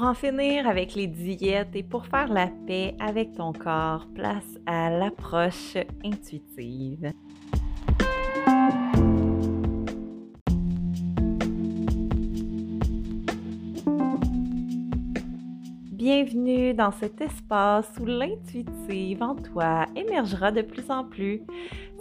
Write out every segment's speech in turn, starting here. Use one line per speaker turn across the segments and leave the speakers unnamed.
Pour en finir avec les diètes et pour faire la paix avec ton corps, place à l'approche intuitive. Bienvenue dans cet espace où l'intuitive en toi émergera de plus en plus.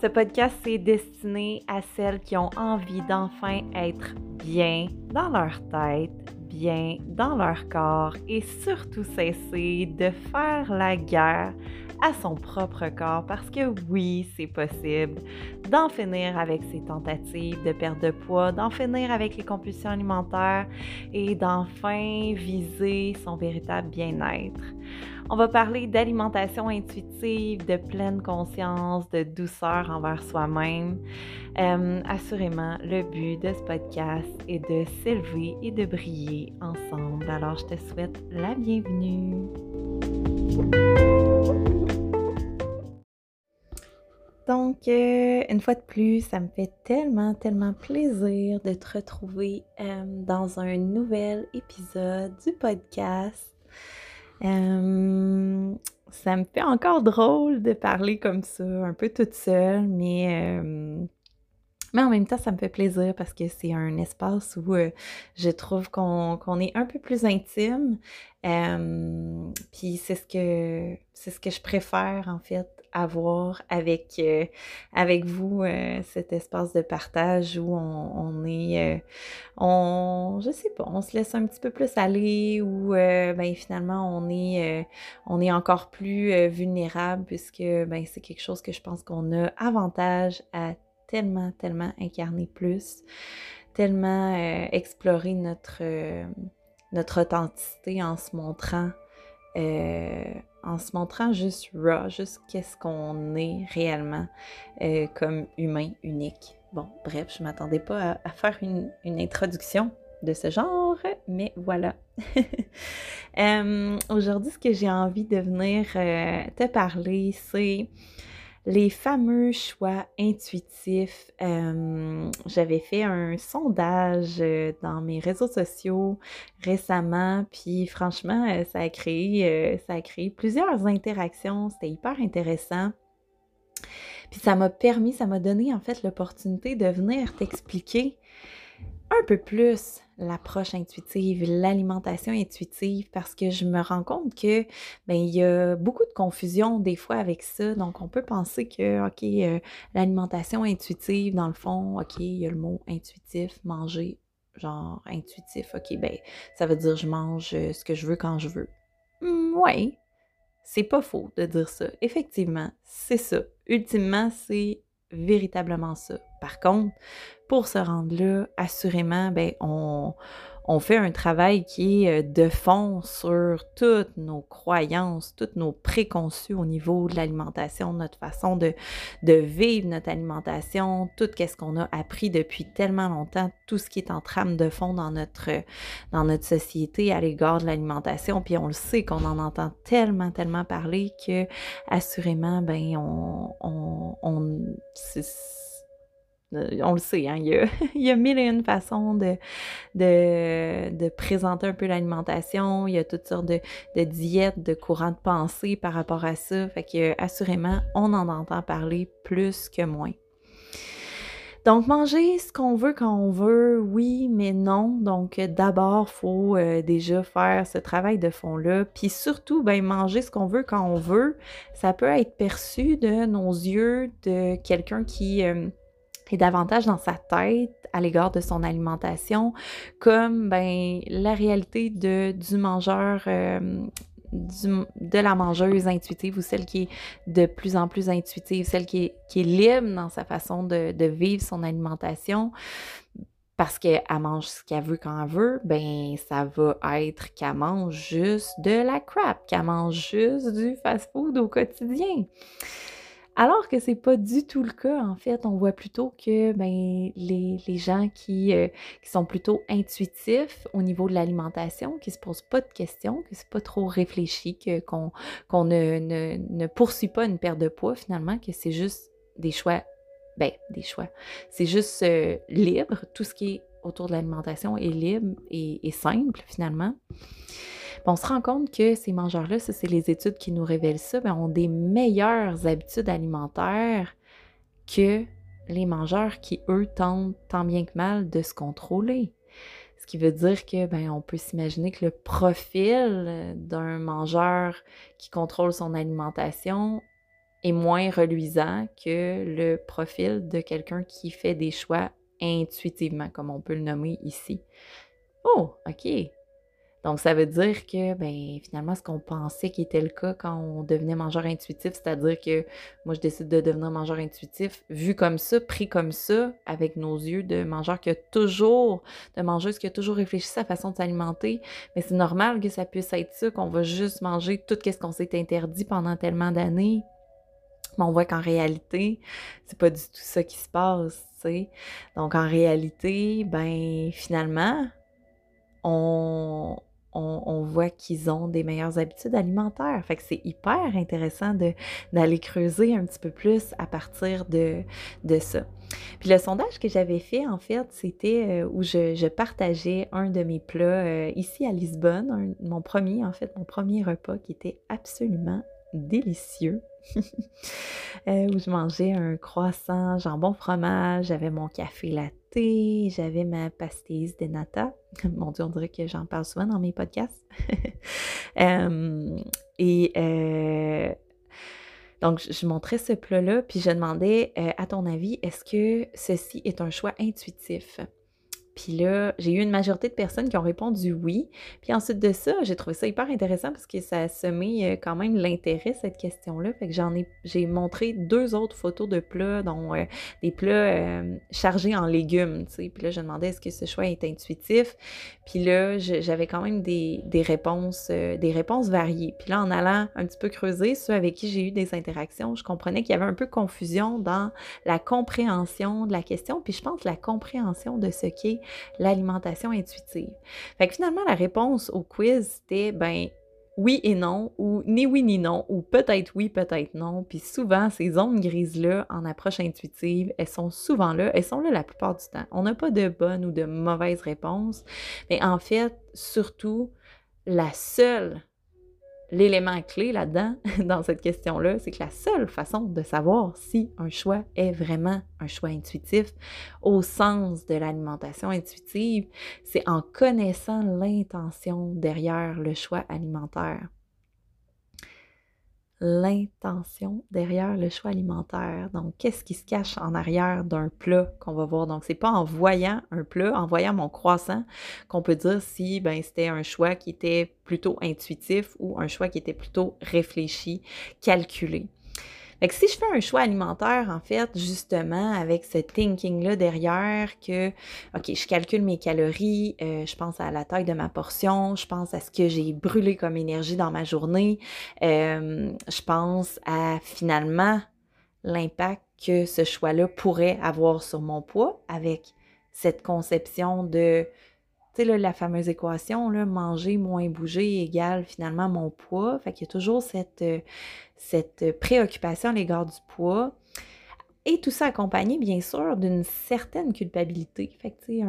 Ce podcast est destiné à celles qui ont envie d'enfin être bien dans leur tête, bien dans leur corps et surtout cesser de faire la guerre à son propre corps parce que oui, c'est possible d'en finir avec ses tentatives de perte de poids, d'en finir avec les compulsions alimentaires et d'enfin viser son véritable bien-être. On va parler d'alimentation intuitive, de pleine conscience, de douceur envers soi-même. Euh, assurément, le but de ce podcast est de s'élever et de briller ensemble. Alors, je te souhaite la bienvenue. Donc, euh, une fois de plus, ça me fait tellement, tellement plaisir de te retrouver euh, dans un nouvel épisode du podcast. Euh, ça me fait encore drôle de parler comme ça, un peu toute seule, mais, mais en même temps, ça me fait plaisir parce que c'est un espace où je trouve qu'on est un peu plus intime. Puis c'est ce que c'est ce que je préfère en fait avoir avec, euh, avec vous euh, cet espace de partage où on, est, euh, on, je sais pas, on se laisse un petit peu plus aller ou ben, finalement on est, on est encore plus vulnérable puisque ben, c'est quelque chose que je pense qu'on a avantage à tellement, tellement incarner plus, tellement explorer notre, notre authenticité en se montrant en se montrant juste raw, juste qu'est-ce qu'on est réellement euh, comme humain unique. Bon, bref, je m'attendais pas à, faire une, introduction de ce genre, mais voilà. Euh, aujourd'hui, ce que j'ai envie de venir euh, te parler, c'est les fameux choix intuitifs. Euh, j'avais fait un sondage euh, dans mes réseaux sociaux récemment, puis franchement, euh, ça a créé, ça a créé plusieurs interactions. C'était hyper intéressant. Puis ça m'a permis, ça m'a donné en fait l'opportunité de venir t'expliquer un peu plus l'approche intuitive, l'alimentation intuitive, parce que je me rends compte que ben il y a beaucoup de confusion des fois avec ça. Donc, on peut penser que, OK, euh, l'alimentation intuitive, dans le fond, OK, il y a le mot intuitif, manger, genre intuitif, OK, ben ça veut dire je mange euh, ce que je veux quand je veux. Mmh, oui, c'est pas faux de dire ça. Effectivement, c'est ça. Ultimement, c'est véritablement ça. Par contre, pour se rendre là, assurément, ben, on, on fait un travail qui est euh, de fond sur toutes nos croyances, toutes nos préconçus au niveau de l'alimentation, notre façon de, de vivre notre alimentation, tout ce qu'on a appris depuis tellement longtemps, tout ce qui est en trame de fond dans notre, dans notre société à l'égard de l'alimentation. Puis on le sait qu'on en entend tellement, tellement parler que assurément, ben, on, on, on on le sait, hein, il, y a, mille et une façons de, présenter un peu l'alimentation. Il y a toutes sortes de, de, diètes, de courants de pensée par rapport à ça. Fait que assurément, on en entend parler plus que moins. Donc, manger ce qu'on veut quand on veut, oui, mais non. Donc, d'abord, il faut euh, déjà faire ce travail de fond-là. Puis surtout, ben, manger ce qu'on veut quand on veut, ça peut être perçu de nos yeux de quelqu'un qui, euh, et davantage dans sa tête à l'égard de son alimentation, comme ben, la réalité de, du mangeur, euh, de la mangeuse intuitive ou celle qui est de plus en plus intuitive, celle qui est, qui est libre dans sa façon de, de vivre son alimentation parce qu'elle mange ce qu'elle veut quand elle veut, ben ça va être qu'elle mange juste de la crap, qu'elle mange juste du fast-food au quotidien. Alors que c'est pas du tout le cas, en fait. On voit plutôt que ben, les, gens qui, euh, qui, sont plutôt intuitifs au niveau de l'alimentation, qui se posent pas de questions, que c'est pas trop réfléchi, qu'on ne, ne, poursuit pas une perte de poids finalement, que c'est juste des choix, ben, des choix. C'est juste euh, libre. Tout ce qui est autour de l'alimentation est libre et simple finalement. On se rend compte que ces mangeurs-là, ça c'est les études qui nous révèlent ça, ben, ont des meilleures habitudes alimentaires que les mangeurs qui, eux, tentent tant bien que mal de se contrôler. Ce qui veut dire que ben, on peut s'imaginer que le profil d'un mangeur qui contrôle son alimentation est moins reluisant que le profil de quelqu'un qui fait des choix intuitivement, comme on peut le nommer ici. Oh, OK. Donc, ça veut dire que, ben, finalement, ce qu'on pensait qui était le cas quand on devenait mangeur intuitif, c'est-à-dire que moi, je décide de devenir mangeur intuitif, vu comme ça, pris comme ça, avec nos yeux de mangeur qui a toujours, de mangeuse qui a toujours réfléchi à sa façon de s'alimenter, mais c'est normal que ça puisse être ça, qu'on va juste manger tout ce qu'on s'est interdit pendant tellement d'années. Mais on voit qu'en réalité, c'est pas du tout ça qui se passe, tu sais. Donc, en réalité, ben, finalement, on, on, voit qu'ils ont des meilleures habitudes alimentaires. Fait c'est hyper intéressant d'aller creuser un petit peu plus à partir de, de ça. Puis le sondage que j'avais fait, en fait, c'était euh, où je, partageais un de mes plats euh, ici à Lisbonne, mon premier, en fait, mon premier repas qui était absolument délicieux. Euh, où je mangeais un croissant, jambon fromage, j'avais mon café latte j'avais ma pastéis de nata. Mon Dieu, on dirait que j'en parle souvent dans mes podcasts. et euh, donc, je montrais ce plat-là, puis je demandais, euh, à ton avis, est-ce que ceci est un choix intuitif? Puis là, j'ai eu une majorité de personnes qui ont répondu oui. Puis ensuite de ça, j'ai trouvé ça hyper intéressant parce que ça a semé euh, quand même l'intérêt, cette question-là. Fait que j'en ai, j'ai montré deux autres photos de plats, dont euh, des plats euh, chargés en légumes, tu sais. Puis là, je demandais est-ce que ce choix est intuitif. Puis là, j'avais quand même des, réponses, des réponses variées. Puis là, en allant un petit peu creuser ceux avec qui j'ai eu des interactions, je comprenais qu'il y avait un peu confusion dans la compréhension de la question. Puis je pense la compréhension de ce qu'est l'alimentation intuitive. Fait que finalement, la réponse au quiz, c'était ben oui et non, ou ni oui ni non, ou peut-être oui, peut-être non. Puis souvent, ces zones grises-là en approche intuitive, elles sont souvent là, elles sont là la plupart du temps. On n'a pas de bonne ou de mauvaise réponse, mais en fait, surtout, la seule l'élément clé là-dedans, dans cette question-là, c'est que la seule façon de savoir si un choix est vraiment un choix intuitif, au sens de l'alimentation intuitive, c'est en connaissant l'intention derrière le choix alimentaire l'intention derrière le choix alimentaire. Donc, qu'est-ce qui se cache en arrière d'un plat qu'on va voir? Donc, c'est pas en voyant un plat, en voyant mon croissant, qu'on peut dire si ben, c'était un choix qui était plutôt intuitif ou un choix qui était plutôt réfléchi, calculé. Fait que si je fais un choix alimentaire, en fait, justement, avec ce thinking-là derrière, que, OK, je calcule mes calories, euh, je pense à la taille de ma portion, je pense à ce que j'ai brûlé comme énergie dans ma journée, euh, je pense à finalement l'impact que ce choix-là pourrait avoir sur mon poids avec cette conception de la fameuse équation, là, manger moins bouger égale finalement mon poids. Fait qu'il y a toujours cette, euh, cette préoccupation à l'égard du poids. Et tout ça accompagné, bien sûr, d'une certaine culpabilité. Fait que, tu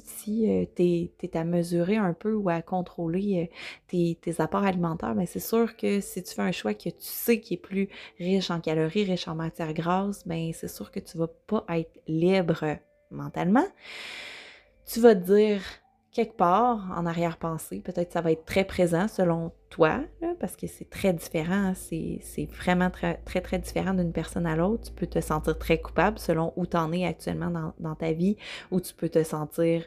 si euh, tu es, à mesurer un peu ou à contrôler euh, tes, apports alimentaires, bien, c'est sûr que si tu fais un choix que tu sais qui est plus riche en calories, riche en matières grasses, bien, c'est sûr que tu vas pas être libre mentalement. Tu vas te dire, quelque part en arrière-pensée. Peut-être ça va être très présent selon toi, parce que c'est très différent. C'est vraiment très, très, très différent d'une personne à l'autre. Tu peux te sentir très coupable selon où tu en es actuellement dans, dans, ta vie, ou tu peux te sentir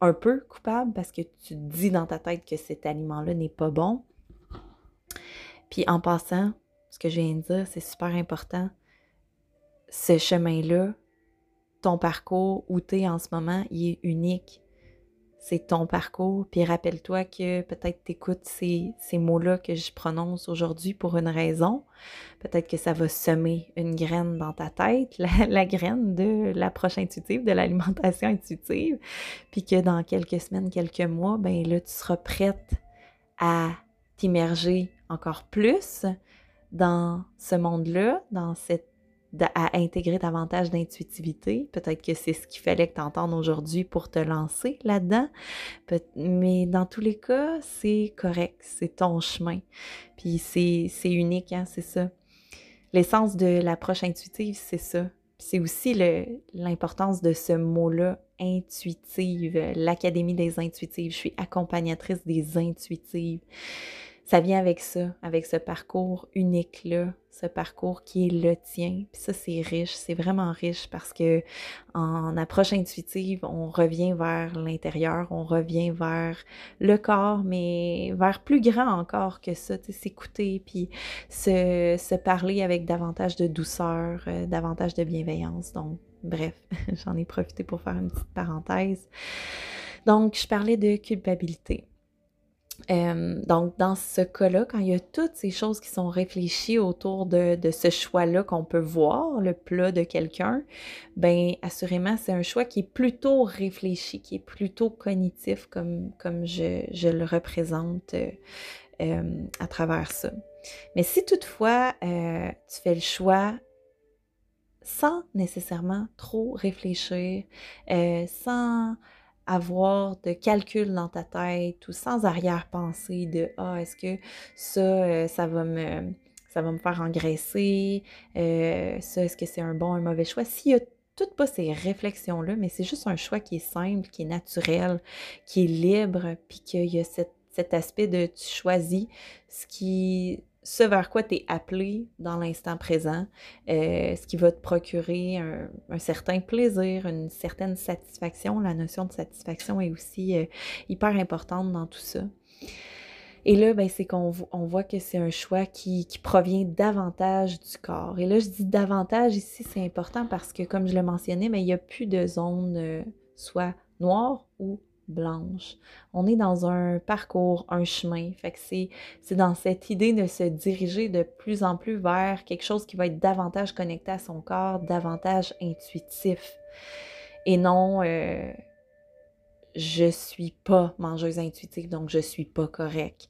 un peu coupable parce que tu dis dans ta tête que cet aliment-là n'est pas bon. Puis en passant, ce que je viens de dire, c'est super important. Ce chemin-là, ton parcours où tu es en ce moment, il est unique c'est ton parcours. Puis rappelle-toi que peut-être tu écoutes ces, mots-là que je prononce aujourd'hui pour une raison. Peut-être que ça va semer une graine dans ta tête, la, graine de l'approche intuitive, de l'alimentation intuitive. Puis que dans quelques semaines, quelques mois, ben là, tu seras prête à t'immerger encore plus dans ce monde-là, dans cette à intégrer davantage d'intuitivité. Peut-être que c'est ce qu'il fallait que tu entendes aujourd'hui pour te lancer là-dedans. Mais dans tous les cas, c'est correct, c'est ton chemin. Puis c'est unique, hein, c'est ça. L'essence de l'approche intuitive, c'est ça. C'est aussi l'importance de ce mot-là, intuitive, l'Académie des intuitives. Je suis accompagnatrice des intuitives ça vient avec ça, avec ce parcours unique-là, ce parcours qui est le tien. Puis ça, c'est riche, c'est vraiment riche parce que en approche intuitive, on revient vers l'intérieur, on revient vers le corps, mais vers plus grand encore que ça, s'écouter, puis se, parler avec davantage de douceur, euh, davantage de bienveillance. Donc, bref, j'en ai profité pour faire une petite parenthèse. Donc, je parlais de culpabilité. Euh, donc, dans ce cas-là, quand il y a toutes ces choses qui sont réfléchies autour de, ce choix-là qu'on peut voir, le plat de quelqu'un, ben assurément, c'est un choix qui est plutôt réfléchi, qui est plutôt cognitif, comme, comme je, le représente euh, euh, à travers ça. Mais si toutefois, tu fais le choix sans nécessairement trop réfléchir, sans avoir de calcul dans ta tête ou sans arrière-pensée de ah est-ce que ça euh, ça va me ça va me faire engraisser? Euh, ça est-ce que c'est un bon un mauvais choix s'il y a toutes pas ces réflexions là mais c'est juste un choix qui est simple qui est naturel qui est libre puis qu'il y a cet aspect de tu choisis ce qui ce vers quoi tu es appelé dans l'instant présent, euh, ce qui va te procurer un, certain plaisir, une certaine satisfaction. La notion de satisfaction est aussi euh, hyper importante dans tout ça. Et là, ben, c'est qu'on on voit que c'est un choix qui, qui, provient davantage du corps. Et là, je dis davantage ici, c'est important parce que, comme je le mentionnais, mais il n'y a plus de zone euh, soit noire ou blanche. On est dans un parcours, un chemin. Fait que c'est, c'est dans cette idée de se diriger de plus en plus vers quelque chose qui va être davantage connecté à son corps, davantage intuitif. Et non, euh, je suis pas mangeuse intuitive, donc je suis pas correct.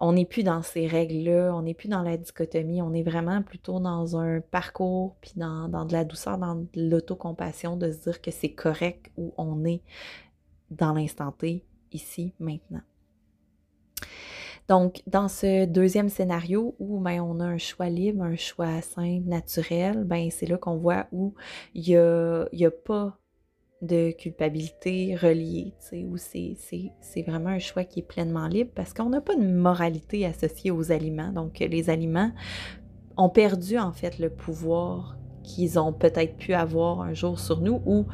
On n'est plus dans ces règles-là, on n'est plus dans la dichotomie, on est vraiment plutôt dans un parcours, puis dans, dans de la douceur, dans de l'autocompassion, de se dire que c'est correct où on est dans l'instant T, ici, maintenant. Donc, dans ce deuxième scénario où ben, on a un choix libre, un choix simple, naturel, ben, c'est là qu'on voit où il n'y a, a pas de culpabilité reliée, où c'est, c'est vraiment un choix qui est pleinement libre parce qu'on n'a pas de moralité associée aux aliments. Donc, les aliments ont perdu en fait le pouvoir qu'ils ont peut-être pu avoir un jour sur nous ou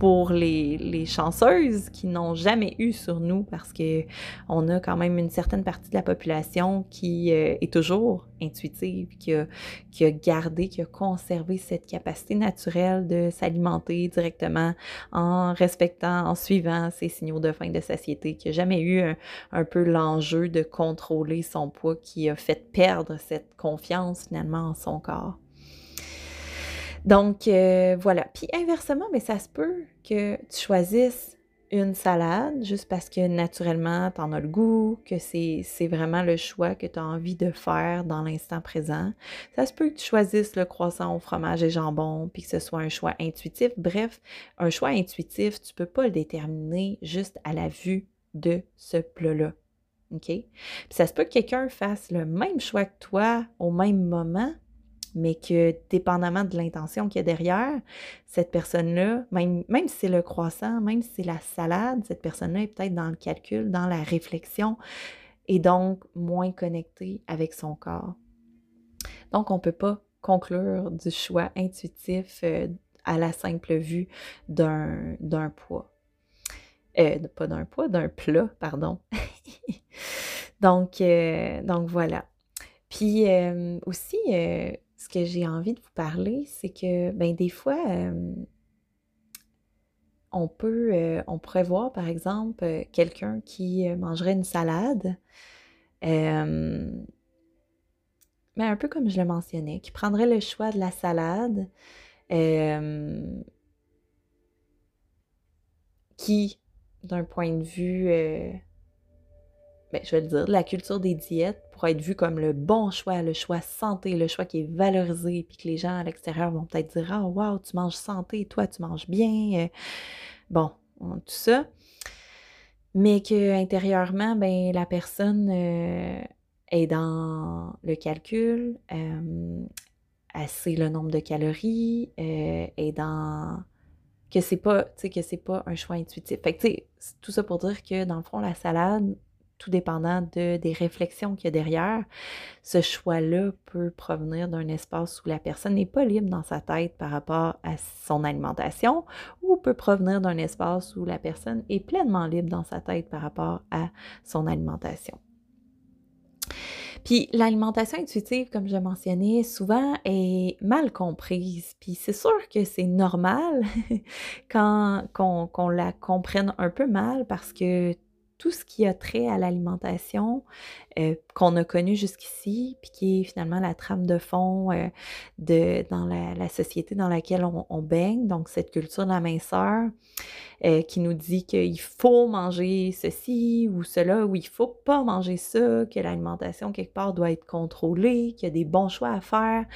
pour les, chanceuses qui n'ont jamais eu sur nous parce que on a quand même une certaine partie de la population qui euh, est toujours intuitive, qui a, qui a gardé, qui a conservé cette capacité naturelle de s'alimenter directement en respectant, en suivant ces signaux de faim de satiété, qui n'a jamais eu un, un peu l'enjeu de contrôler son poids, qui a fait perdre cette confiance finalement en son corps. Donc, euh, voilà. Puis inversement, mais ça se peut que tu choisisses une salade juste parce que naturellement, tu en as le goût, que c'est vraiment le choix que tu as envie de faire dans l'instant présent. Ça se peut que tu choisisses le croissant au fromage et jambon, puis que ce soit un choix intuitif. Bref, un choix intuitif, tu peux pas le déterminer juste à la vue de ce plat-là. OK? Puis ça se peut que quelqu'un fasse le même choix que toi au même moment, mais que dépendamment de l'intention qu'il y a derrière, cette personne-là, même, même si c'est le croissant, même si c'est la salade, cette personne-là est peut-être dans le calcul, dans la réflexion, et donc moins connectée avec son corps. Donc, on ne peut pas conclure du choix intuitif euh, à la simple vue d'un poids. Euh, pas d'un poids, d'un plat, pardon. donc, euh, donc, voilà. Puis aussi, ce que j'ai envie de vous parler, c'est que ben, des fois, on peut, on pourrait voir par exemple quelqu'un qui mangerait une salade, mais un peu comme je le mentionnais, qui prendrait le choix de la salade, qui, d'un point de vue ben, je vais le dire, la culture des diètes pour être vue comme le bon choix, le choix santé, le choix qui est valorisé, puis que les gens à l'extérieur vont peut-être dire Ah, wow, tu manges santé, toi, tu manges bien. Euh, bon, tout ça. Mais que intérieurement, ben, la personne euh, est dans le calcul, euh, sait le nombre de calories, euh, est dans que c'est pas, que c'est pas un choix intuitif. Fait que, tout ça pour dire que dans le fond, la salade, tout dépendant de, des réflexions qu'il y a derrière, ce choix-là peut provenir d'un espace où la personne n'est pas libre dans sa tête par rapport à son alimentation ou peut provenir d'un espace où la personne est pleinement libre dans sa tête par rapport à son alimentation. Puis l'alimentation intuitive, comme je mentionnais, souvent est mal comprise. Puis c'est sûr que c'est normal quand qu'on la comprenne un peu mal parce que tout ce qui a trait à l'alimentation euh, qu'on a connu jusqu'ici, puis qui est finalement la trame de fond euh, de, dans la, société dans laquelle on, baigne, donc cette culture de la minceur, euh, qui nous dit qu'il faut manger ceci ou cela, ou il faut pas manger ça, que l'alimentation quelque part doit être contrôlée, qu'il y a des bons choix à faire,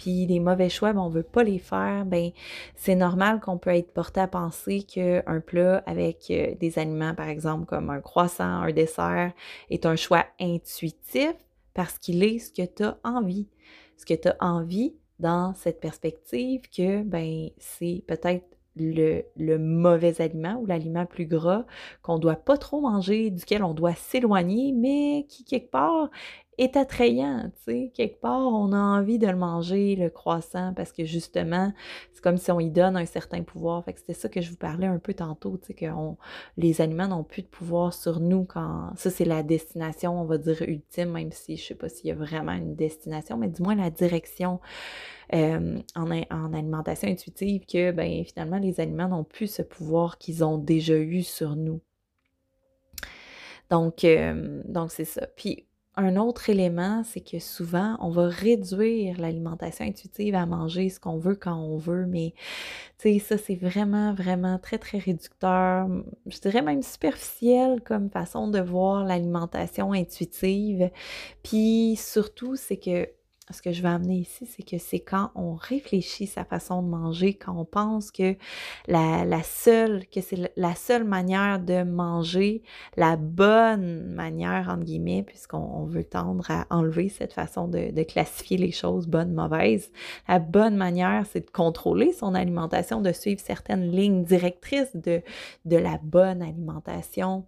puis les mauvais choix, ben, on veut pas les faire, ben c'est normal qu'on peut être porté à penser qu'un plat avec euh, des aliments, par exemple, comme un croissant, un dessert, est un choix intuitif parce qu'il est ce que tu as envie. Ce que tu as envie dans cette perspective que ben c'est peut-être le, le, mauvais aliment ou l'aliment plus gras qu'on doit pas trop manger, duquel on doit s'éloigner, mais qui quelque part est attrayant, tu sais. Quelque part, on a envie de le manger, le croissant, parce que justement, c'est comme si on y donne un certain pouvoir. Fait que c'était ça que je vous parlais un peu tantôt, tu sais, que les aliments n'ont plus de pouvoir sur nous quand... Ça, c'est la destination, on va dire, ultime, même si je sais pas s'il y a vraiment une destination, mais du moins la direction euh, en, en, alimentation intuitive que, ben, finalement, les aliments n'ont plus ce pouvoir qu'ils ont déjà eu sur nous. Donc, euh, donc c'est ça. Puis un autre élément, c'est que souvent, on va réduire l'alimentation intuitive à manger ce qu'on veut quand on veut, mais tu sais, ça, c'est vraiment, vraiment très, très réducteur. Je dirais même superficiel comme façon de voir l'alimentation intuitive. Puis surtout, c'est que ce que je veux amener ici, c'est que c'est quand on réfléchit sa façon de manger, quand on pense que la, seule, que c'est la seule manière de manger, la bonne manière, entre guillemets, puisqu'on veut tendre à enlever cette façon de, classifier les choses bonnes, mauvaises. La bonne manière, c'est de contrôler son alimentation, de suivre certaines lignes directrices de, de la bonne alimentation.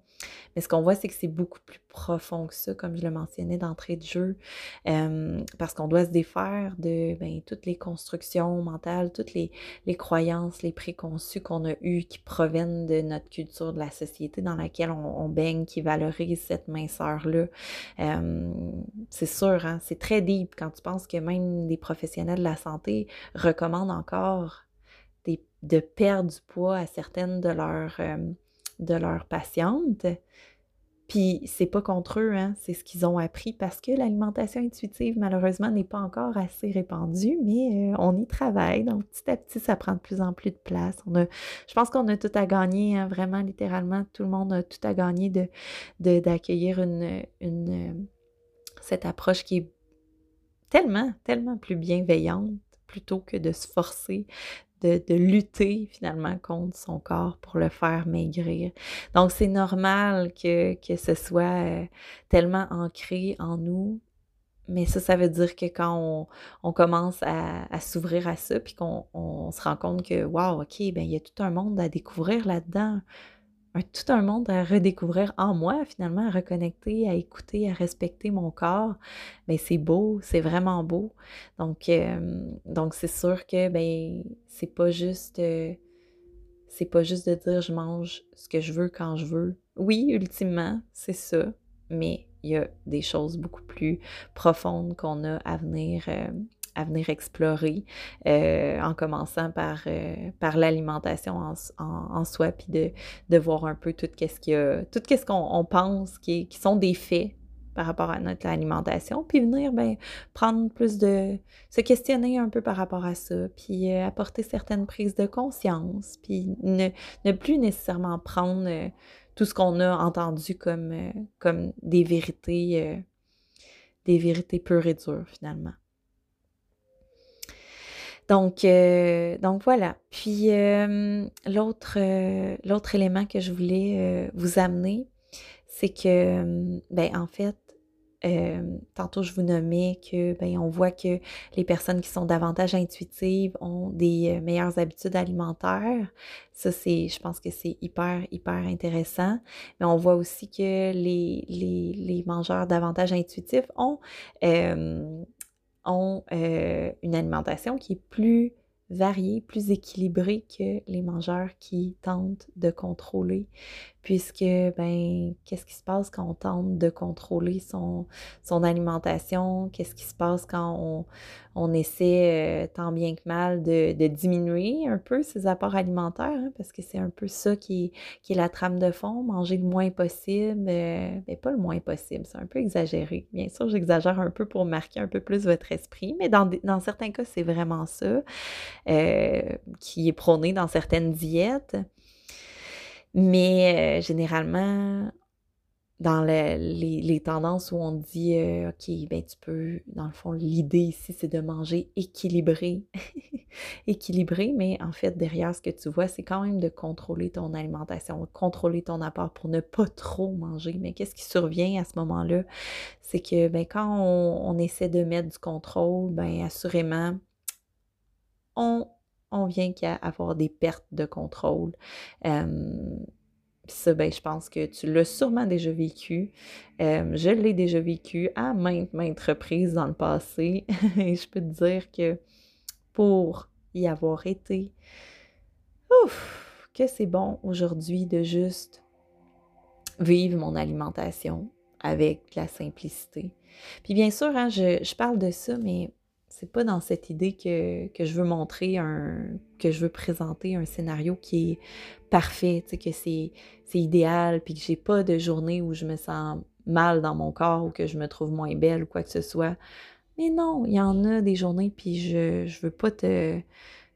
Mais ce qu'on voit, c'est que c'est beaucoup plus profond que ça, comme je le mentionnais d'entrée de jeu, parce qu'on doit se défaire de ben, toutes les constructions mentales, toutes les, croyances, les préconçus qu'on a eus qui proviennent de notre culture, de la société dans laquelle on, baigne, qui valorise cette minceur-là. c'est sûr, hein, c'est très deep quand tu penses que même des professionnels de la santé recommandent encore de perdre du poids à certaines de leurs de leurs patientes. Puis c'est pas contre eux, hein, c'est ce qu'ils ont appris parce que l'alimentation intuitive, malheureusement, n'est pas encore assez répandue, mais euh, on y travaille. Donc petit à petit, ça prend de plus en plus de place. Je pense qu'on a tout à gagner, hein, vraiment, littéralement, tout le monde a tout à gagner d'accueillir cette approche qui est tellement, tellement plus bienveillante plutôt que de se forcer de, lutter finalement contre son corps pour le faire maigrir. Donc c'est normal que, que ce soit euh, tellement ancré en nous. Mais ça, ça veut dire que quand on, commence à, à s'ouvrir à ça, puis qu'on se rend compte que, wow, OK, ben il y a tout un monde à découvrir là-dedans tout un monde à redécouvrir en moi, finalement, à reconnecter, à écouter, à respecter mon corps. Mais c'est beau, c'est vraiment beau. Donc, donc c'est sûr que ben c'est pas juste euh, c'est pas juste de dire je mange ce que je veux quand je veux. Oui, ultimement, c'est ça, mais il y a des choses beaucoup plus profondes qu'on a à venir à venir explorer euh, en commençant par, euh, par l'alimentation en, soi, puis de, de, voir un peu tout ce qu'il y a, tout ce qu'on pense qui, qui sont des faits par rapport à notre alimentation, puis venir ben, prendre plus de... se questionner un peu par rapport à ça, puis euh, apporter certaines prises de conscience, puis ne, ne plus nécessairement prendre tout ce qu'on a entendu comme, comme des vérités, des vérités pures et dures finalement. Donc, donc voilà. Puis l'autre, l'autre élément que je voulais vous amener, c'est que, ben en fait, tantôt, je vous nommais que, ben, on voit que les personnes qui sont davantage intuitives ont des meilleures habitudes alimentaires. Ça, je pense que c'est hyper, hyper intéressant. Mais on voit aussi que les mangeurs davantage intuitifs ont, ont une alimentation qui est plus variée, plus équilibrée que les mangeurs qui tentent de contrôler puisque, ben, qu'est-ce qui se passe quand on tente de contrôler son, son alimentation? Qu'est-ce qui se passe quand on, on essaie euh, tant bien que mal de, de, diminuer un peu ses apports alimentaires? Hein? parce que c'est un peu ça qui, qui, est la trame de fond, manger le moins possible, euh, ben, pas le moins possible, c'est un peu exagéré. Bien sûr, j'exagère un peu pour marquer un peu plus votre esprit, mais dans, dans certains cas, c'est vraiment ça euh, qui est prôné dans certaines diètes. Mais euh, généralement, dans les, tendances où on dit, euh, OK, ben tu peux, dans le fond, l'idée ici, c'est de manger équilibré. équilibré, mais en fait, derrière ce que tu vois, c'est quand même de contrôler ton alimentation, contrôler ton apport pour ne pas trop manger. Mais qu'est-ce qui survient à ce moment-là? C'est que ben, quand on, on essaie de mettre du contrôle, ben assurément, on on vient qu'à avoir des pertes de contrôle. ça, ben, je pense que tu l'as sûrement déjà vécu. je l'ai déjà vécu à maintes, maintes reprises dans le passé. Et je peux te dire que pour y avoir été, ouf, que c'est bon aujourd'hui de juste vivre mon alimentation avec la simplicité. Puis bien sûr, hein, je, je parle de ça, mais c'est pas dans cette idée que, je veux montrer un, que je veux présenter un scénario qui est parfait, que c'est, idéal, puis que j'ai pas de journée où je me sens mal dans mon corps ou que je me trouve moins belle ou quoi que ce soit. Mais non, il y en a des journées, puis je, je veux pas te,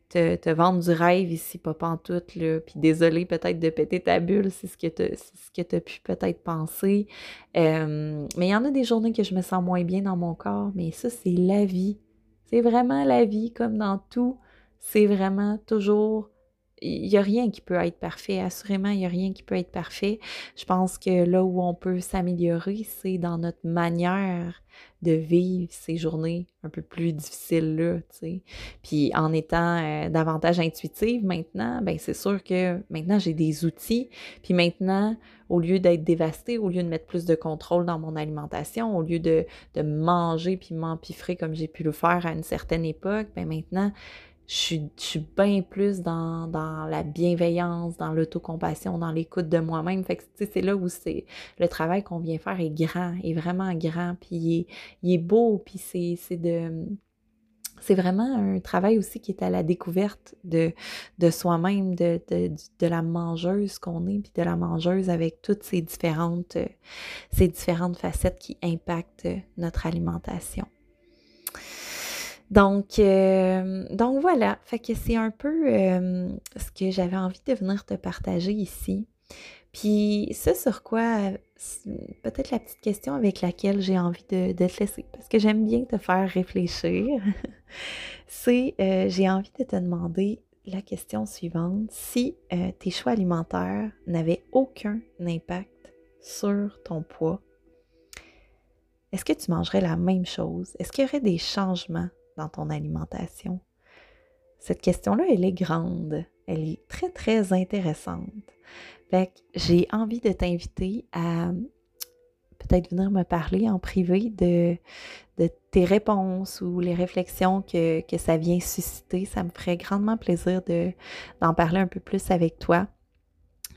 te, vendre du rêve ici, pas tout là. Puis désolé peut-être de péter ta bulle, c'est ce que tu as pu peut-être penser. Euh, mais il y en a des journées que je me sens moins bien dans mon corps, mais ça, c'est la vie. C'est vraiment la vie, comme dans tout. C'est vraiment toujours il n'y a rien qui peut être parfait. Assurément, il n'y a rien qui peut être parfait. Je pense que là où on peut s'améliorer, c'est dans notre manière de vivre ces journées un peu plus difficiles-là, tu. Puis en étant euh, davantage intuitive maintenant, ben c'est sûr que maintenant j'ai des outils. Puis maintenant, au lieu d'être dévastée, au lieu de mettre plus de contrôle dans mon alimentation, au lieu de, de manger puis m'empiffrer comme j'ai pu le faire à une certaine époque, ben maintenant, je suis, bien plus dans, la bienveillance, dans l'autocompassion, dans l'écoute de moi-même. Fait que, c'est là où c'est le travail qu'on vient faire est grand, est vraiment grand, puis il est, beau, puis c'est de... C'est vraiment un travail aussi qui est à la découverte de, soi-même, de, de, la mangeuse qu'on est, puis de la mangeuse avec toutes ces différentes, ces différentes facettes qui impactent notre alimentation. Donc, euh, donc voilà, c'est un peu euh, ce que j'avais envie de venir te partager ici. Puis ce sur quoi, peut-être la petite question avec laquelle j'ai envie de, te laisser, parce que j'aime bien te faire réfléchir, c'est euh, j'ai envie de te demander la question suivante. Si tes choix alimentaires n'avaient aucun impact sur ton poids, est-ce que tu mangerais la même chose? Est-ce qu'il y aurait des changements dans ton alimentation? Cette question-là, elle est grande. Elle est très, très intéressante. Fait que j'ai envie de t'inviter à peut-être venir me parler en privé de, de tes réponses ou les réflexions que, que, ça vient susciter. Ça me ferait grandement plaisir de, d'en parler un peu plus avec toi.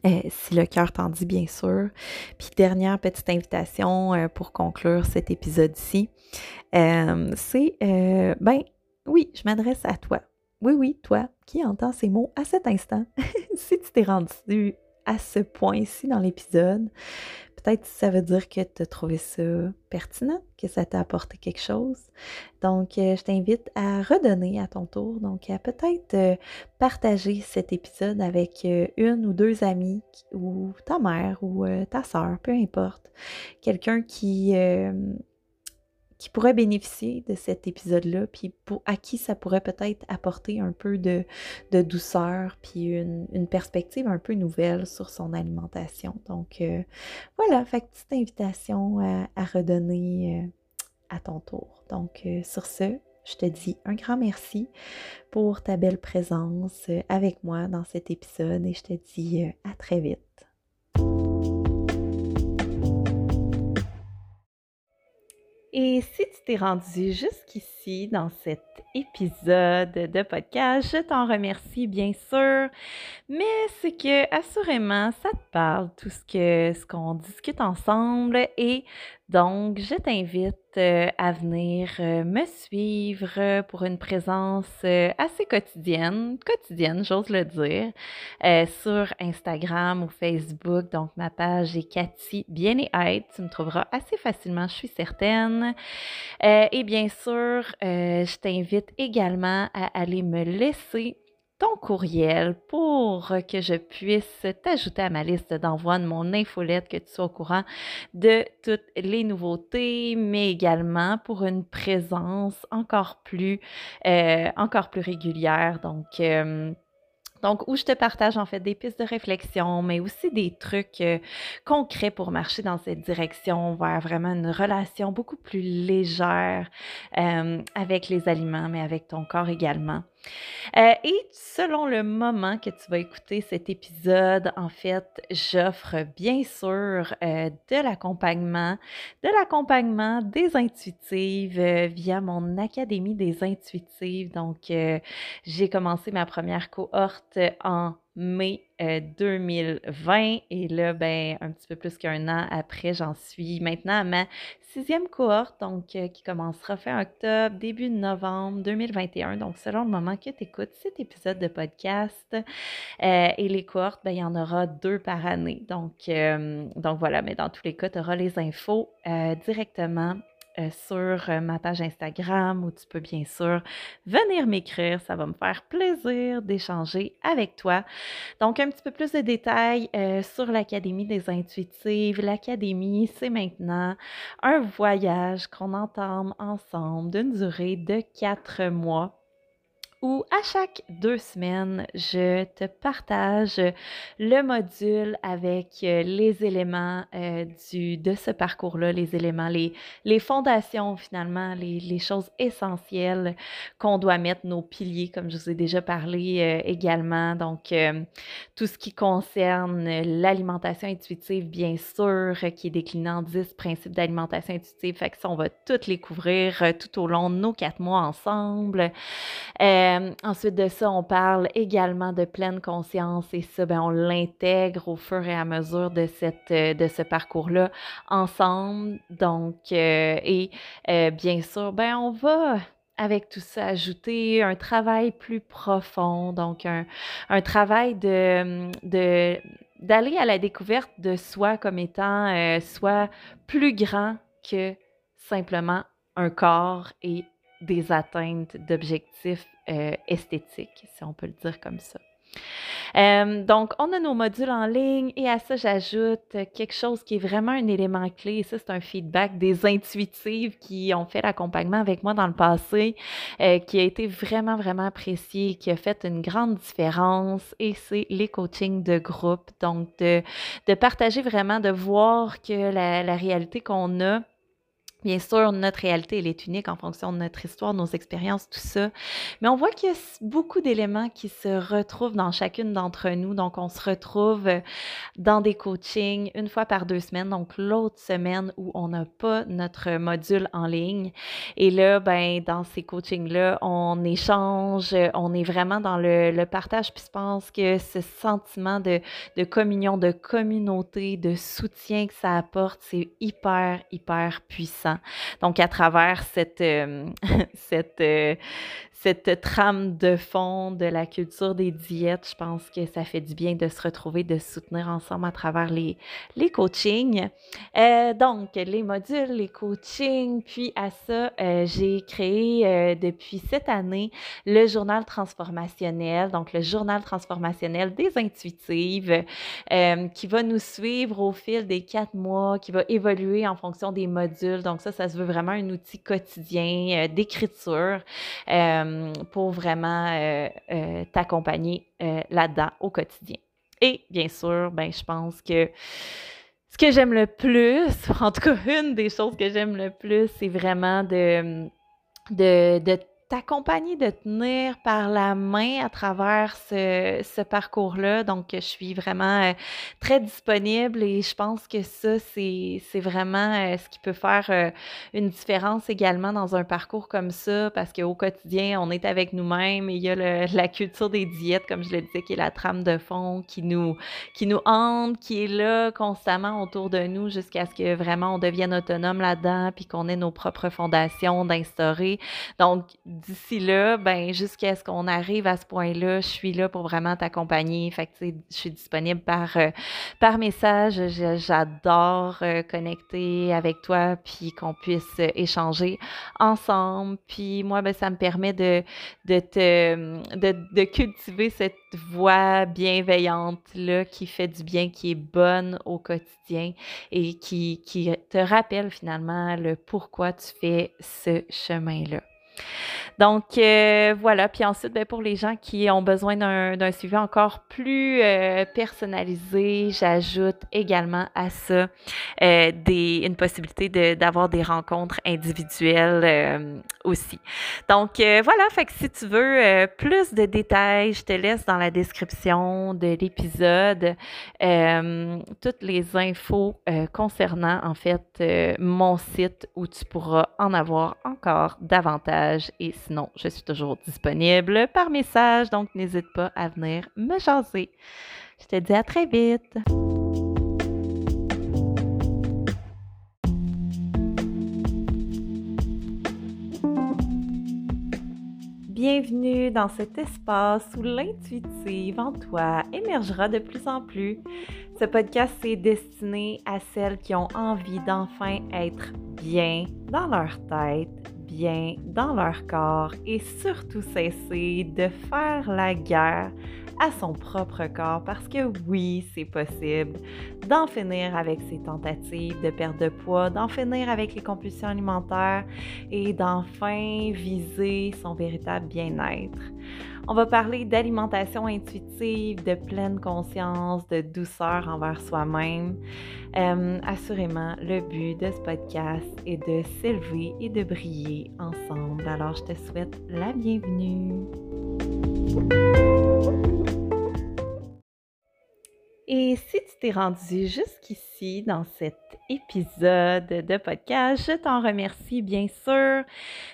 Euh, si le cœur t'en dit, bien sûr. Puis dernière petite invitation euh, pour conclure cet épisode-ci, euh, c'est, ben oui, je m'adresse à toi. Oui, oui, toi qui entends ces mots à cet instant. si tu t'es rendu à ce point-ci dans l'épisode, peut-être ça veut dire que tu as trouvé ça pertinent, que ça t'a apporté quelque chose. Donc, euh, je t'invite à redonner à ton tour, donc à peut-être euh, partager cet épisode avec euh, une ou deux amies ou ta mère ou ta soeur, peu importe. Quelqu'un qui qui pourrait bénéficier de cet épisode-là, puis pour, à qui ça pourrait peut-être apporter un peu de, douceur, puis une, perspective un peu nouvelle sur son alimentation. Donc euh, voilà, fait petite invitation à, redonner euh, à ton tour. Donc euh, sur ce, je te dis un grand merci pour ta belle présence avec moi dans cet épisode et je te dis à très vite. Et si tu t'es rendu jusqu'ici dans cet épisode de podcast, je t'en remercie bien sûr, mais c'est que assurément ça te parle tout ce que ce qu'on discute ensemble et donc, je t'invite euh, à venir euh, me suivre pour une présence euh, assez quotidienne, quotidienne, j'ose le dire, sur Instagram ou Facebook. Donc, ma page est Cathy Bien et Être. Tu me trouveras assez facilement, je suis certaine. et bien sûr, je t'invite également à aller me laisser ton courriel pour que je puisse t'ajouter à ma liste d'envoi de mon infolette, que tu sois au courant de toutes les nouveautés, mais également pour une présence encore plus, euh, encore plus régulière. Donc, euh, donc, où je te partage en fait des pistes de réflexion, mais aussi des trucs euh, concrets pour marcher dans cette direction vers vraiment une relation beaucoup plus légère avec les aliments, mais avec ton corps également. Euh, et selon le moment que tu vas écouter cet épisode, en fait, j'offre bien sûr euh, de l'accompagnement, de l'accompagnement des intuitives euh, via mon Académie des intuitives. Donc, j'ai commencé ma première cohorte en mai 2020 et là, ben, un petit peu plus qu'un an après, j'en suis maintenant à ma sixième cohorte, donc euh, qui commencera fin octobre, début novembre 2021. Donc, selon le moment que tu écoutes cet épisode de podcast. Euh, et les cohortes, ben, il y en aura deux par année. Donc, euh, donc voilà, mais dans tous les cas, tu auras les infos directement euh, sur euh, ma page Instagram où tu peux bien sûr venir m'écrire. Ça va me faire plaisir d'échanger avec toi. Donc, un petit peu plus de détails euh, sur l'Académie des intuitives. L'Académie, c'est maintenant un voyage qu'on entame ensemble d'une durée de quatre mois où à chaque deux semaines, je te partage le module avec euh, les éléments euh, du, de ce parcours-là, les éléments, les, les fondations finalement, les, les choses essentielles qu'on doit mettre, nos piliers, comme je vous ai déjà parlé euh, également. Donc, tout ce qui concerne l'alimentation intuitive, bien sûr, qui est décliné en 10 principes d'alimentation intuitive. Fait que ça, on va toutes les couvrir tout au long de nos quatre mois ensemble. Ensuite de ça, on parle également de pleine conscience et ça, ben, on l'intègre au fur et à mesure de, cette, euh, de ce parcours-là ensemble. Donc, euh, et bien sûr, ben, on va avec tout ça ajouter un travail plus profond, donc un, un travail de, de d'aller à la découverte de soi comme étant soit plus grand que simplement un corps et des atteintes d'objectifs euh, esthétiques, si on peut le dire comme ça. Euh, donc, on a nos modules en ligne et à ça, j'ajoute quelque chose qui est vraiment un élément clé. Et ça, c'est un feedback des intuitives qui ont fait l'accompagnement avec moi dans le passé, euh, qui a été vraiment, vraiment apprécié, qui a fait une grande différence. Et c'est les coachings de groupe. Donc, de, partager vraiment, de voir que la réalité qu'on a, Bien sûr, notre réalité, elle est unique en fonction de notre histoire, nos expériences, tout ça. Mais on voit qu'il y a beaucoup d'éléments qui se retrouvent dans chacune d'entre nous. Donc, on se retrouve dans des coachings une fois par deux semaines. Donc, l'autre semaine où on n'a pas notre module en ligne. Et là, ben, dans ces coachings-là, on échange, on est vraiment dans le, partage. Puis, je pense que ce sentiment de, de communion, de communauté, de soutien que ça apporte, c'est hyper, hyper puissant. Donc, à travers cette, cette, cette trame de fond de la culture des diètes, je pense que ça fait du bien de se retrouver, de se soutenir ensemble à travers les, les coachings. Euh, donc, les modules, les coachings, puis à ça, euh, j'ai créé euh, depuis cette année le journal transformationnel, donc le journal transformationnel des intuitives, qui va nous suivre au fil des quatre mois, qui va évoluer en fonction des modules. Donc ça, ça se veut vraiment un outil quotidien d'écriture. Euh, pour vraiment euh, euh, t'accompagner là-dedans au quotidien. Et bien sûr, ben, je pense que ce que j'aime le plus, en tout cas une des choses que j'aime le plus, c'est vraiment de, de, de t'accompagner, de tenir par la main à travers ce, ce parcours-là. Donc, je suis vraiment euh, très disponible et je pense que ça, c'est, vraiment euh, ce qui peut faire euh, une différence également dans un parcours comme ça parce qu'au quotidien, on est avec nous-mêmes et il y a la culture des diètes, comme je le disais, qui est la trame de fond qui nous, qui nous hante, qui est là constamment autour de nous jusqu'à ce que vraiment on devienne autonome là-dedans puis qu'on ait nos propres fondations d'instaurer. Donc, d'ici là, ben, jusqu'à ce qu'on arrive à ce point-là, je suis là pour vraiment t'accompagner. Fait que, je suis disponible par, euh, par message. J'adore euh, connecter avec toi, puis qu'on puisse euh, échanger ensemble. Puis moi, ben, ça me permet de, de, te, de, de cultiver cette voix bienveillante-là qui fait du bien, qui est bonne au quotidien et qui, qui te rappelle finalement le pourquoi tu fais ce chemin-là. Donc, euh, voilà. Puis ensuite, ben, pour les gens qui ont besoin d'un suivi encore plus euh, personnalisé, j'ajoute également à ça euh, une possibilité d'avoir des rencontres individuelles aussi. Donc, voilà. Fait que si tu veux plus de détails, je te laisse dans la description de l'épisode toutes les infos concernant, en fait, mon site où tu pourras en avoir encore davantage et sinon, je suis toujours disponible par message, donc n'hésite pas à venir me jaser. Je te dis à très vite. Bienvenue dans cet espace où l'intuitive en toi émergera de plus en plus. Ce podcast est destiné à celles qui ont envie d'enfin être bien dans leur tête, bien dans leur corps et surtout cesser de faire la guerre à son propre corps parce que oui, c'est possible d'en finir avec ses tentatives de perte de poids, d'en finir avec les compulsions alimentaires et d'enfin viser son véritable bien-être. On va parler d'alimentation intuitive, de pleine conscience, de douceur envers soi-même. Euh, assurément, le but de ce podcast est de s'élever et de briller ensemble. Alors, je te souhaite la bienvenue. Et si tu t'es rendu jusqu'ici dans cet épisode de podcast, je t'en remercie bien sûr,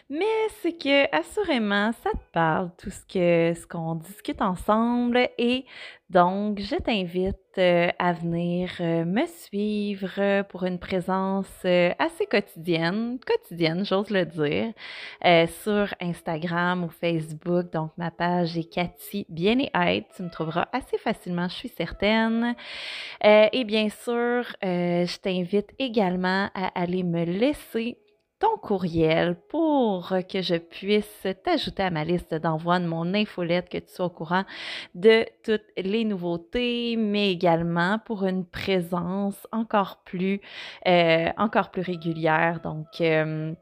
mais c'est que assurément ça te parle tout ce que ce qu'on discute ensemble et donc, je t'invite euh, à venir euh, me suivre pour une présence euh, assez quotidienne, quotidienne, j'ose le dire, sur Instagram ou Facebook. Donc, ma page est Cathy Bien et Être. Tu me trouveras assez facilement, je suis certaine. et bien sûr, je t'invite également à aller me laisser ton courriel pour que je puisse t'ajouter à ma liste d'envoi de mon infolette, que tu sois au courant de toutes les nouveautés, mais également pour une présence encore plus, euh, encore plus régulière. Donc, euh,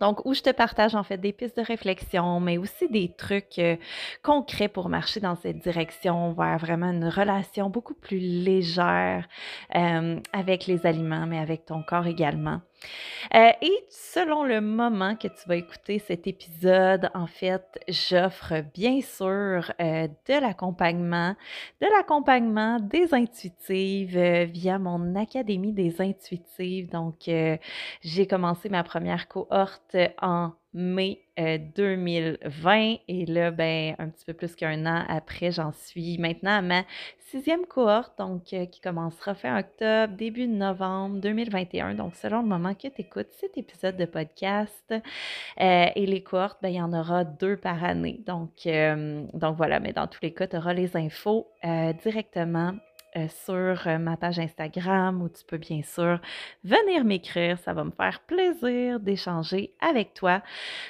donc, où je te partage en fait des pistes de réflexion, mais aussi des trucs euh, concrets pour marcher dans cette direction vers vraiment une relation beaucoup plus légère avec les aliments, mais avec ton corps également. Euh, et selon le moment que tu vas écouter cet épisode, en fait, j'offre bien sûr euh, de l'accompagnement, de l'accompagnement des intuitives euh, via mon Académie des intuitives. Donc, j'ai commencé ma première cohorte en mai 2020. Euh, Et là, ben, un petit peu plus qu'un an après, j'en suis maintenant à ma sixième cohorte, donc euh, qui commencera fin octobre, début novembre 2021. Donc, selon le moment que tu écoutes cet épisode de podcast. Euh, et les cohortes, ben, il y en aura deux par année. Donc, donc voilà, mais dans tous les cas, tu auras les infos directement euh, sur euh, ma page Instagram où tu peux bien sûr venir m'écrire. Ça va me faire plaisir d'échanger avec toi.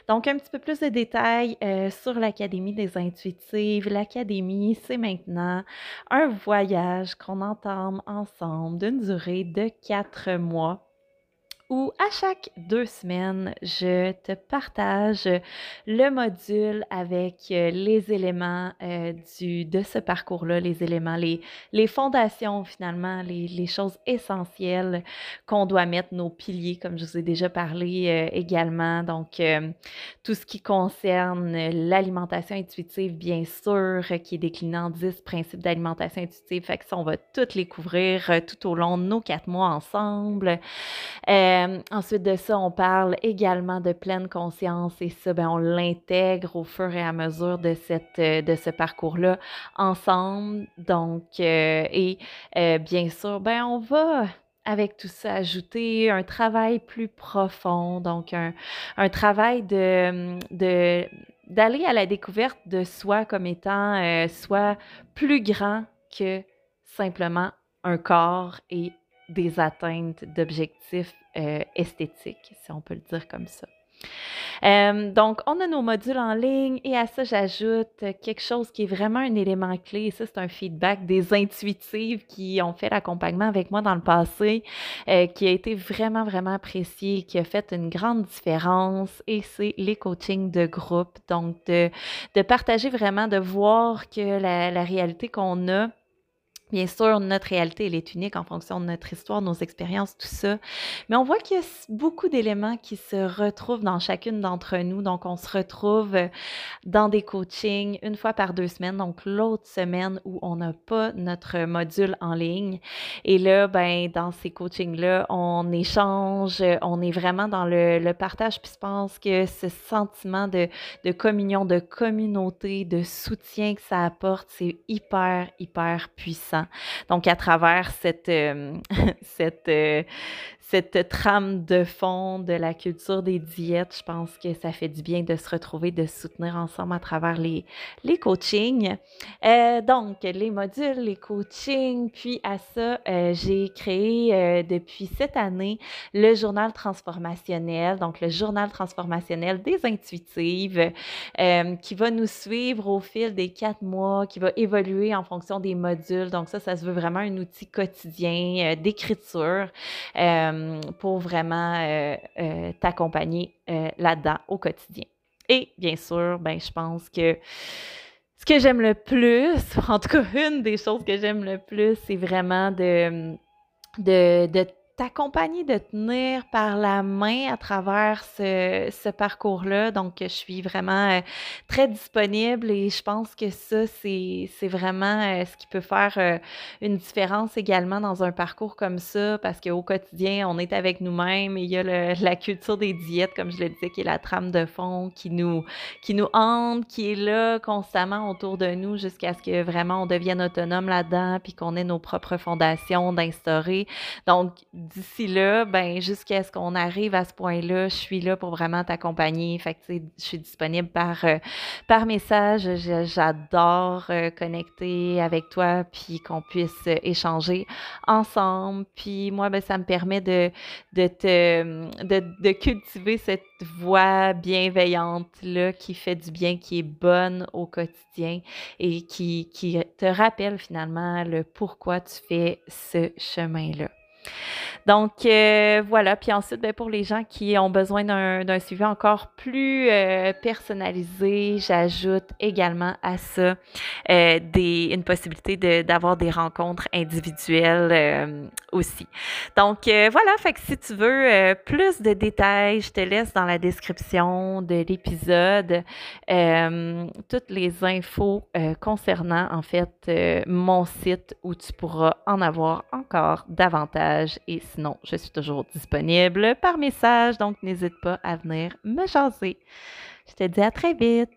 Donc, un petit peu plus de détails euh, sur l'Académie des intuitives. L'Académie, c'est maintenant un voyage qu'on entame ensemble d'une durée de quatre mois où à chaque deux semaines, je te partage le module avec euh, les éléments euh, du, de ce parcours-là, les éléments, les, les fondations finalement, les, les choses essentielles qu'on doit mettre, nos piliers, comme je vous ai déjà parlé euh, également. Donc, tout ce qui concerne l'alimentation intuitive, bien sûr, qui est décliné en 10 principes d'alimentation intuitive. Fait que ça, on va toutes les couvrir tout au long de nos quatre mois ensemble. Euh, ensuite de ça, on parle également de pleine conscience et ça, ben, on l'intègre au fur et à mesure de, cette, euh, de ce parcours-là ensemble. Donc, euh, et bien sûr, ben, on va avec tout ça, ajouter un travail plus profond, donc un, un travail de, de, d'aller à la découverte de soi comme étant soit plus grand que simplement un corps et des atteintes d'objectifs euh, esthétiques, si on peut le dire comme ça. Euh, donc, on a nos modules en ligne et à ça, j'ajoute quelque chose qui est vraiment un élément clé. Ça, c'est un feedback des intuitives qui ont fait l'accompagnement avec moi dans le passé, euh, qui a été vraiment, vraiment apprécié, qui a fait une grande différence. Et c'est les coachings de groupe. Donc, de, partager vraiment, de voir que la réalité qu'on a, Bien sûr, notre réalité, elle est unique en fonction de notre histoire, nos expériences, tout ça. Mais on voit qu'il y a beaucoup d'éléments qui se retrouvent dans chacune d'entre nous. Donc, on se retrouve dans des coachings une fois par deux semaines. Donc, l'autre semaine où on n'a pas notre module en ligne. Et là, ben, dans ces coachings-là, on échange, on est vraiment dans le, partage. Puis, je pense que ce sentiment de, de communion, de communauté, de soutien que ça apporte, c'est hyper, hyper puissant. Donc, à travers cette, euh, euh, cette trame de fond de la culture des diètes, je pense que ça fait du bien de se retrouver, de soutenir ensemble à travers les, les coachings. Euh, donc, les modules, les coachings, puis à ça, j'ai créé depuis cette année le journal transformationnel, donc le journal transformationnel des intuitives, qui va nous suivre au fil des quatre mois, qui va évoluer en fonction des modules. Donc ça, ça se veut vraiment un outil quotidien d'écriture. Euh, pour vraiment euh, euh, t'accompagner là-dedans au quotidien. Et bien sûr, ben, je pense que ce que j'aime le plus, en tout cas une des choses que j'aime le plus, c'est vraiment de, de, de t'accompagner, de tenir par la main à travers ce, ce parcours-là. Donc, je suis vraiment euh, très disponible et je pense que ça, c'est vraiment euh, ce qui peut faire euh, une différence également dans un parcours comme ça parce qu'au quotidien, on est avec nous-mêmes et il y a la culture des diètes, comme je le disais, qui est la trame de fond qui nous, qui nous hante, qui est là constamment autour de nous jusqu'à ce que vraiment on devienne autonome là-dedans puis qu'on ait nos propres fondations d'instaurer. Donc, d'ici là, ben, jusqu'à ce qu'on arrive à ce point-là, je suis là pour vraiment t'accompagner. Fait je suis disponible par, euh, par message. J'adore euh, connecter avec toi, puis qu'on puisse euh, échanger ensemble. Puis moi, ben, ça me permet de, de, te, de, de cultiver cette voix bienveillante-là qui fait du bien, qui est bonne au quotidien et qui, qui te rappelle finalement le pourquoi tu fais ce chemin-là. Donc euh, voilà, puis ensuite, ben, pour les gens qui ont besoin d'un suivi encore plus euh, personnalisé, j'ajoute également à ça euh, une possibilité d'avoir des rencontres individuelles aussi. Donc voilà, fait que si tu veux plus de détails, je te laisse dans la description de l'épisode toutes les infos concernant en fait mon site où tu pourras en avoir encore davantage Et sinon, je suis toujours disponible par message, donc n'hésite pas à venir me jaser. Je te dis à très vite.